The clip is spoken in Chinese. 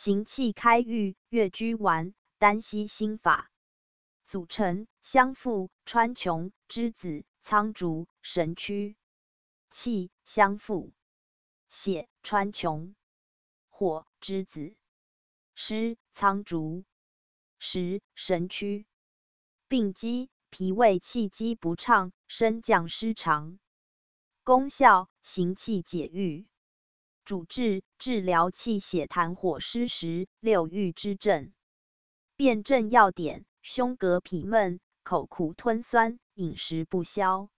行气开郁，月居丸，丹溪心法。组成：香附、川穹、栀子、苍术、神曲。气：香附。血：川穹。火：栀子。湿：苍术。实：神曲。病机：脾胃气机不畅，升降失常。功效：行气解郁。主治：治疗气血痰火湿实、六郁之症。辨证要点：胸膈痞闷，口苦吞酸，饮食不消。